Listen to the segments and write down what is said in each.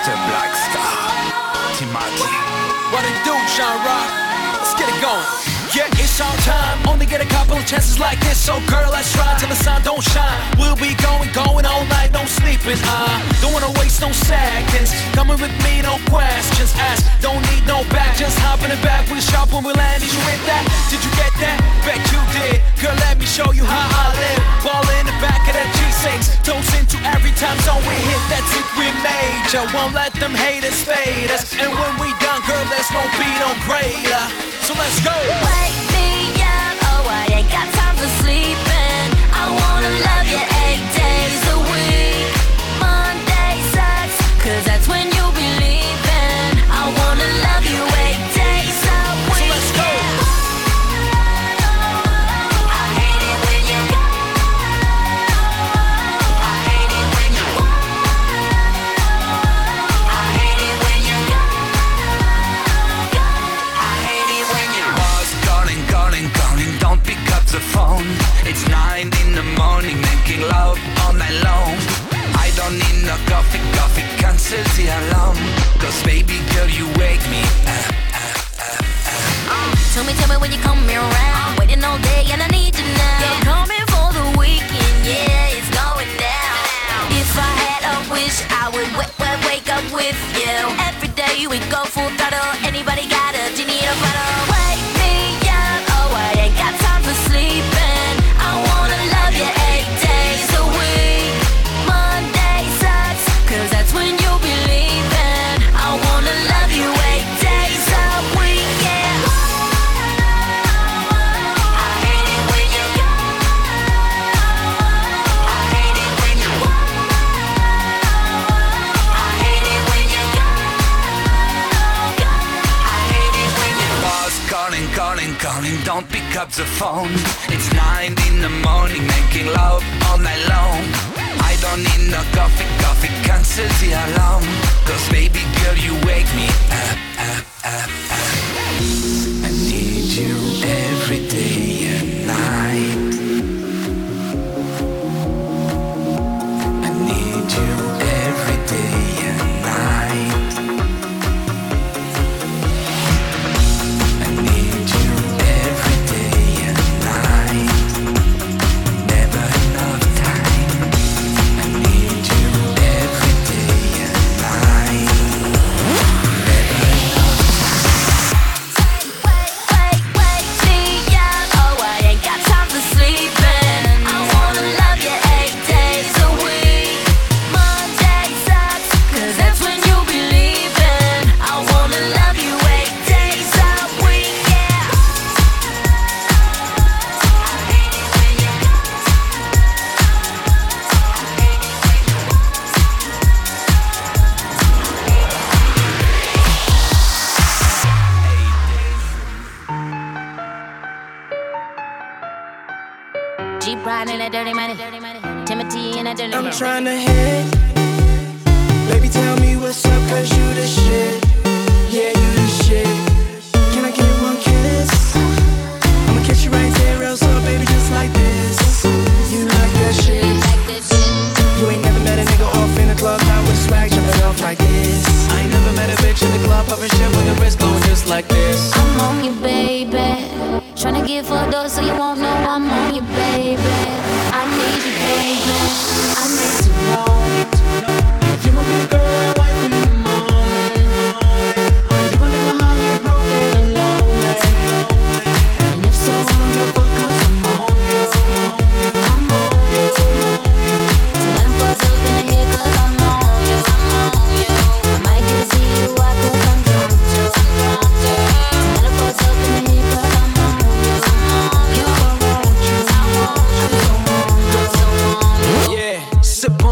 Mr. What it do, Sean Rock? Let's get it going. Yeah, it's our time. Only get a couple of chances like this. So, girl, let's try till the sun don't shine. We'll be going, going all night, no sleeping. I don't wanna waste no seconds. Coming with me, no questions asked. Don't need no back, just hop in the back. We'll shop when we land. Did you hit that? Did you get that? Bet you did. Girl, let me show you how I live. Ball in the back of that G6. Toes into every time zone we hit. That's it, we major. Won't let them haters fade us. And when we done, girl, there's no beat on greater. So let's go. Wake me don't pick up the phone. It's nine in the morning, making love all night long. I don't need no coffee, coffee cancels the alarm. Cause baby girl, you wake me up. Tell me, tell me when you come around. I'm Waiting all day and I need you now. You're coming for the weekend, yeah, it's going down. If I had a wish, I would wake, wake, wake up with you. Every day we go full throttle. Up the phone. It's nine in the morning, making love all night long. I don't need no coffee, coffee cancels the alarm. Cause baby girl, you wake me Pride and that dirty money. Timothy and that dirty I'm money. trying to hit. Baby, tell me what's up, cause you the shit. Yeah, you the shit. Can I get one kiss? I'ma kiss you right there, else up, baby, just like this. You like that shit. This shit. You ain't never met a nigga off in the club, not with swag, jumping off like this. I ain't never met a bitch in the club, popping shit with the wrist going just like this. I'm on you, baby. Tryna get fucked up so you won't know I'm on you, baby. I need you, baby. I need to know. You gon'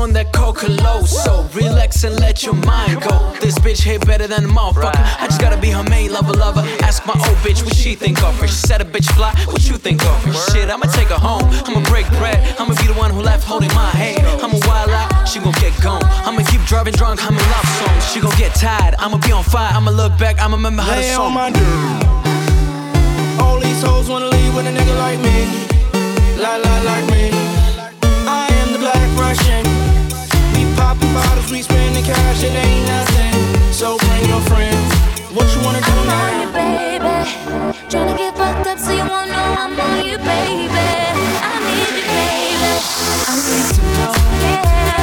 on that Coca so relax and let your mind go. This bitch hit better than a motherfucker. I just gotta be her main lover, lover. Ask my old bitch what she think of her. She said a bitch fly, what you think of her? Shit, I'ma take her home. I'ma break bread. I'ma be the one who left holding my hand. I'ma wild out, she gon' get gone. I'ma keep driving drunk, I'm in love songs. She gon' get tired, I'ma be on fire. I'ma look back, I'ma remember how the song. my dirt. All these hoes wanna leave with a nigga like me. Like, like, like me. I am the black Russian. Bottles we spending cash, it ain't nothing. So bring your friends. What you wanna do I'm now? on you, baby. Tryna get fucked up so you won't know I'm on you, baby. I need you, baby. I need to know. Yeah.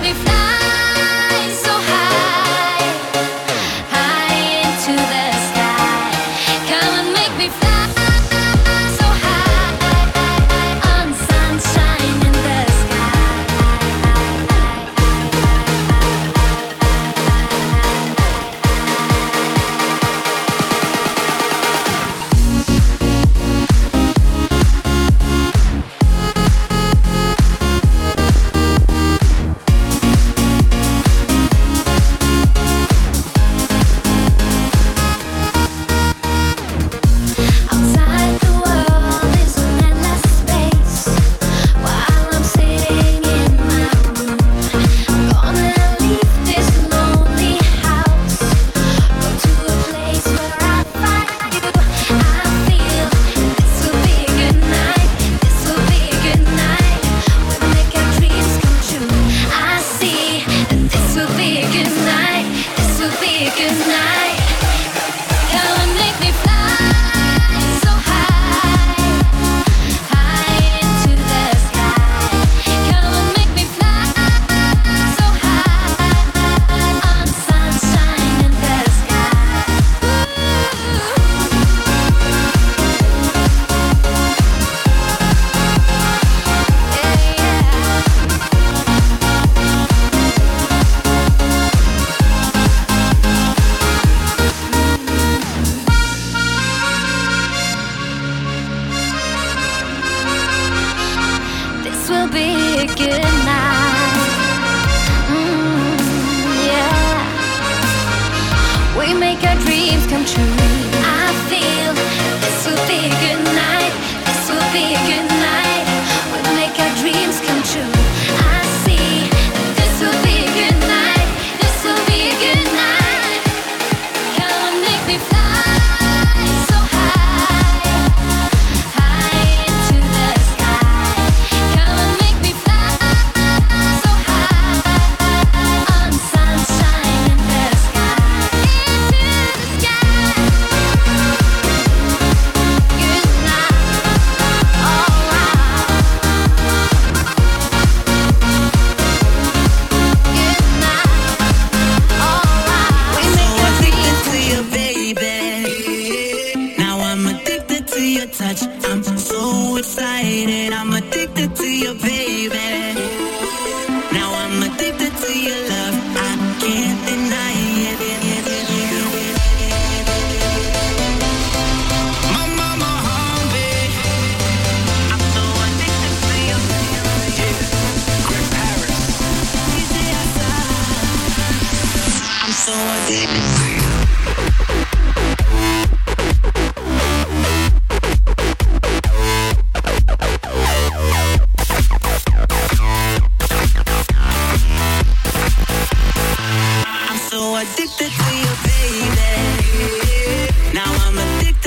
Me fly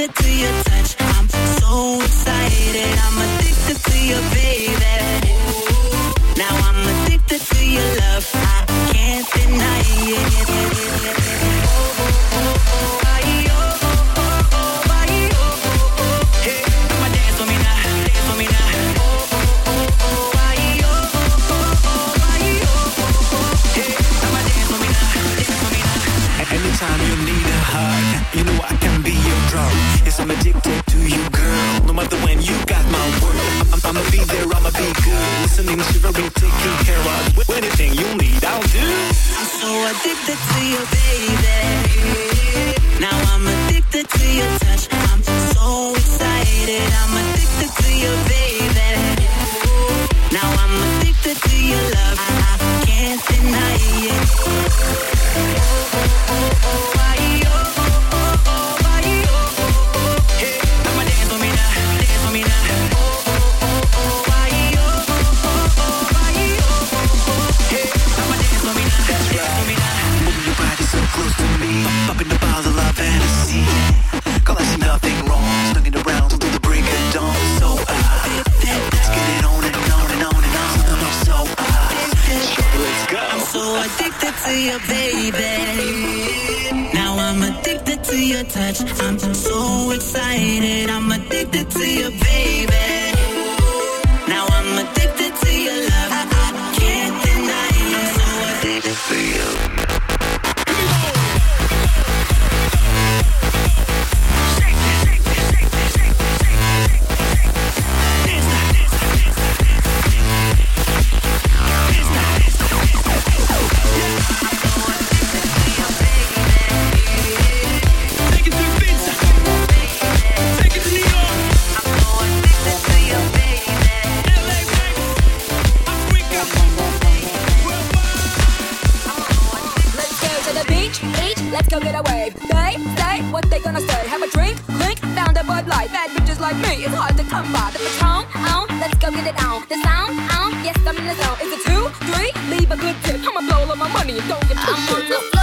addicted to your They say what they gonna say. Have a drink, link, found a Bud Light. Bad bitches like me, it's hard to come by. The patron, on, let's go get it on. The sound, on, yes, I'm in the zone. Is it two, three? Leave a good tip. I'ma blow all my money and don't get too I'm shit.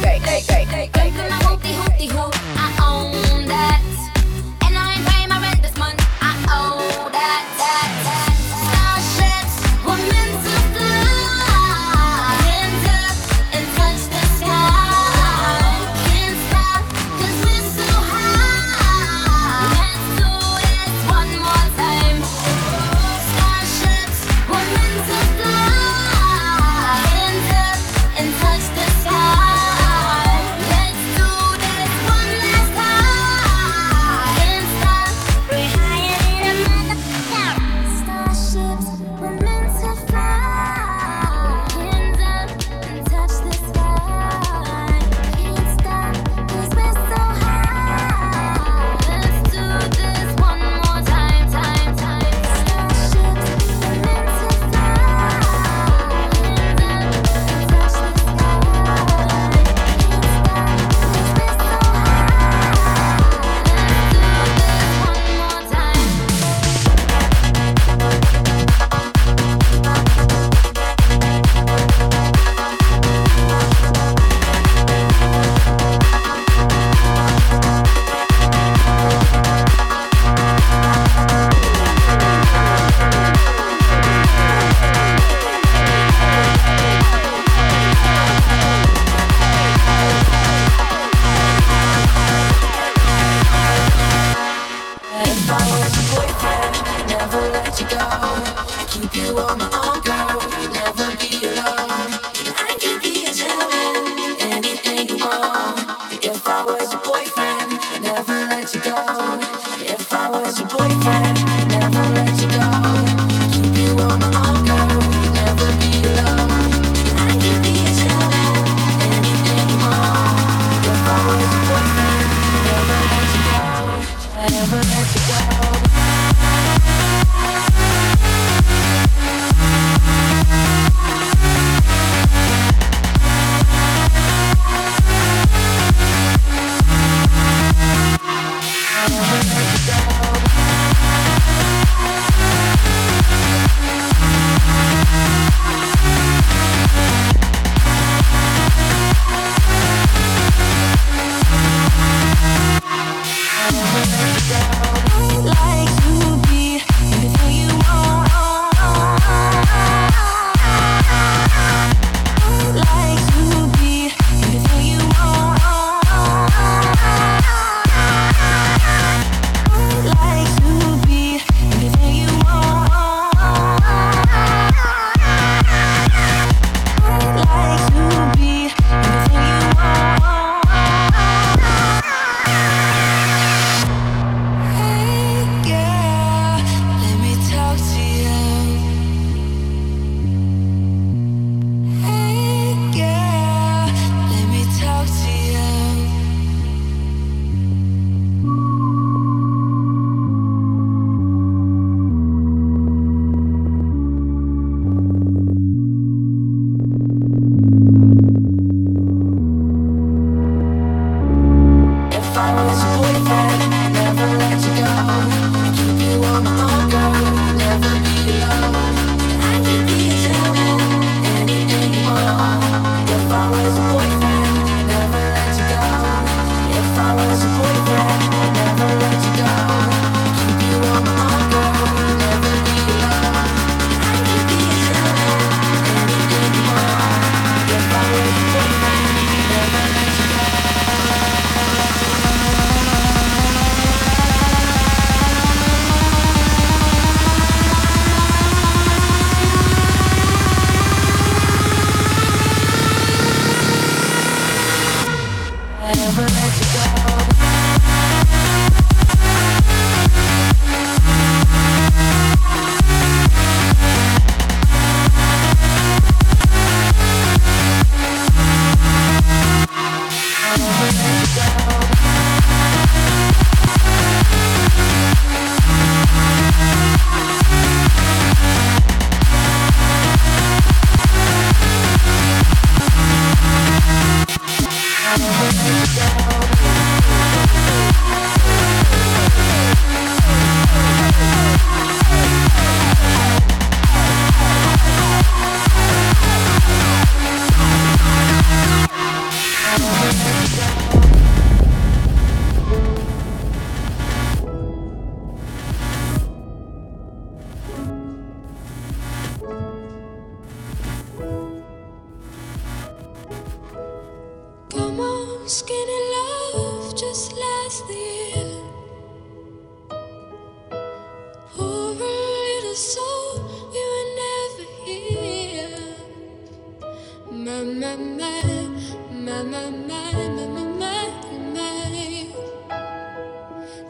great, great, great.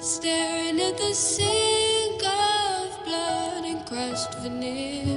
staring at the sink of blood and crushed veneer.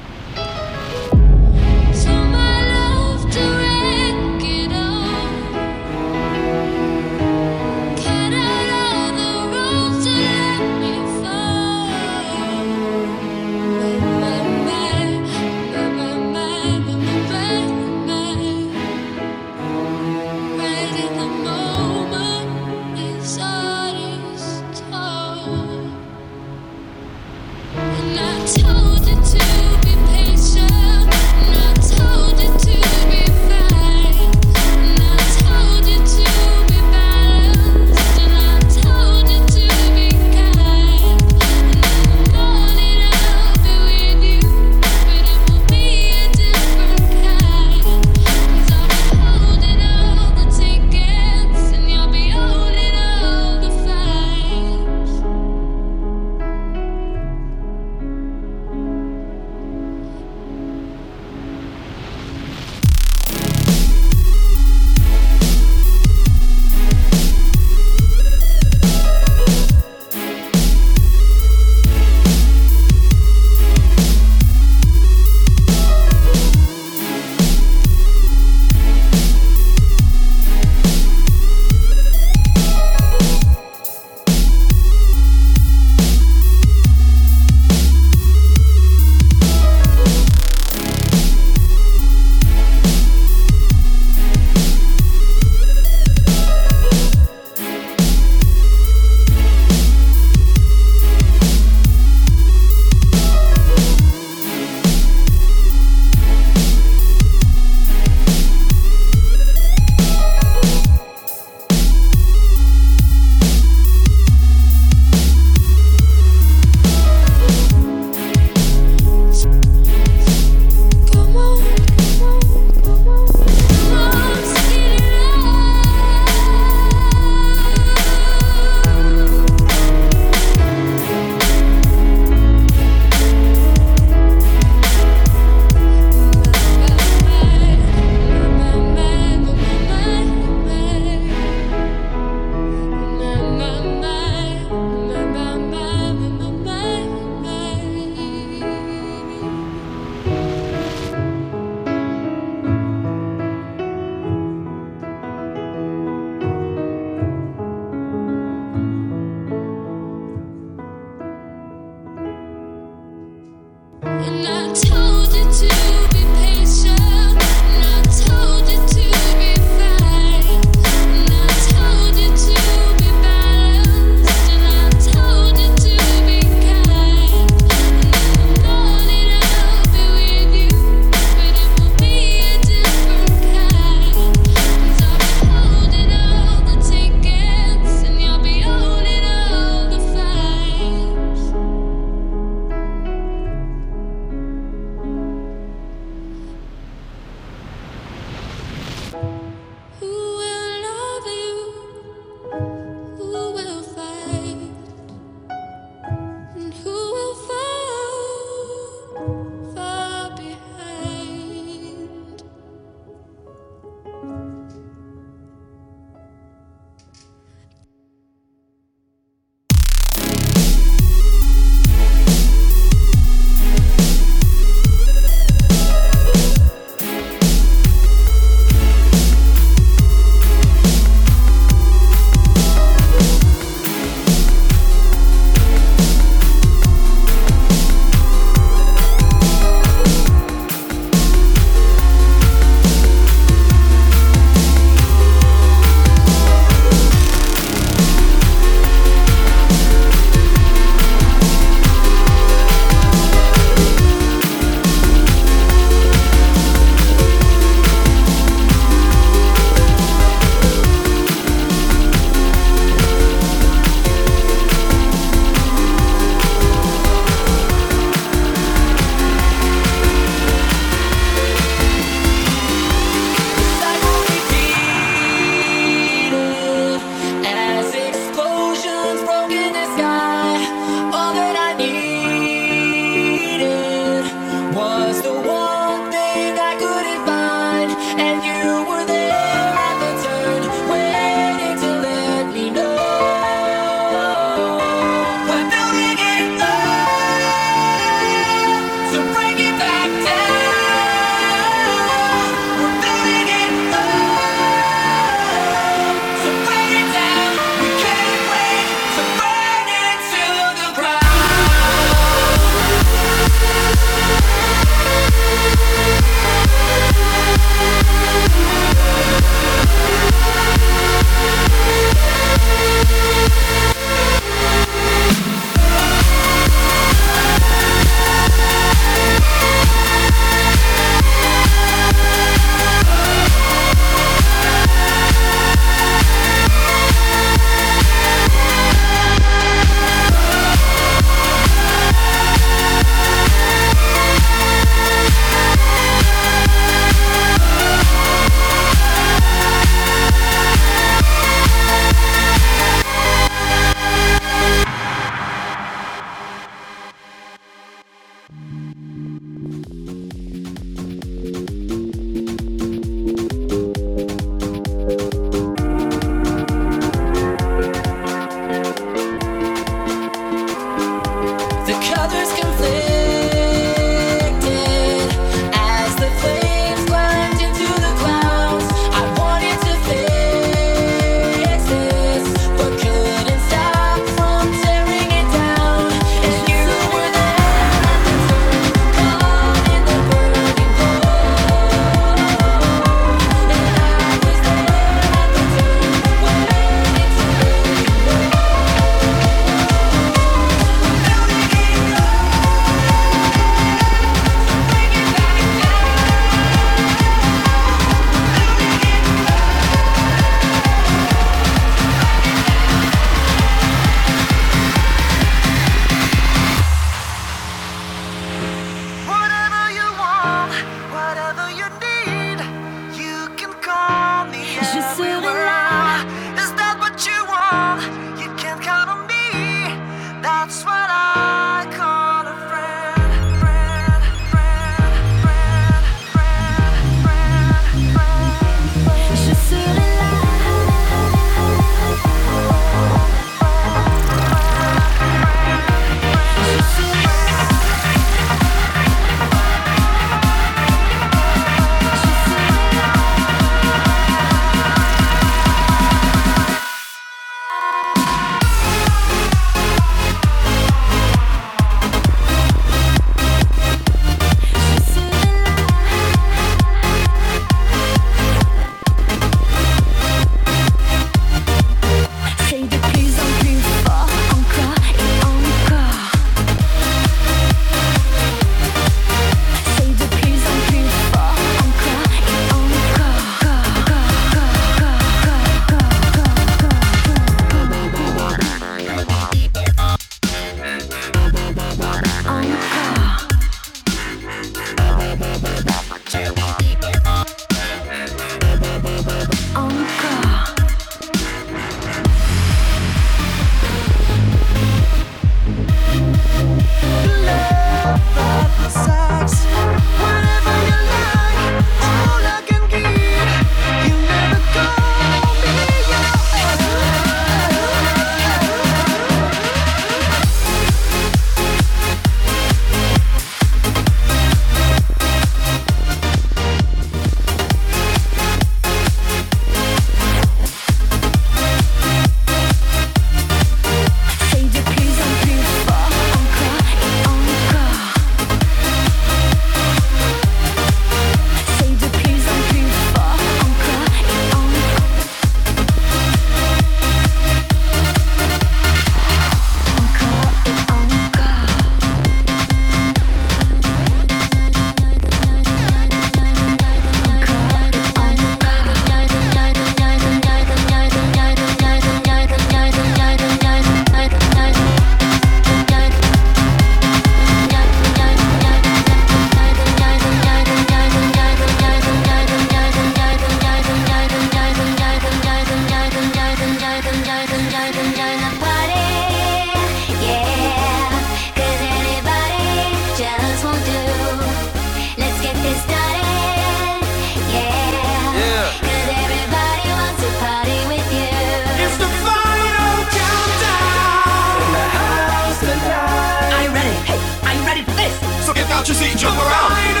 your seat, jump around. Make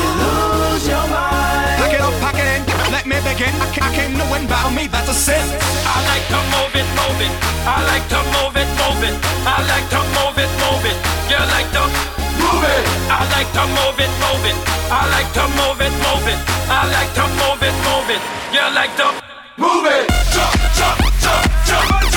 you lose your mind. Pack it up, pack it in. Let me begin. I, can't, I came to win, bow me, that's a sin. I like to move it, move it. I like to move it, move it. I like to move it, move it. You like to move it. I like to move it, move it. I like to move it, move it. I like to move it, move it. You like to move it. Jump, jump, jump, jump.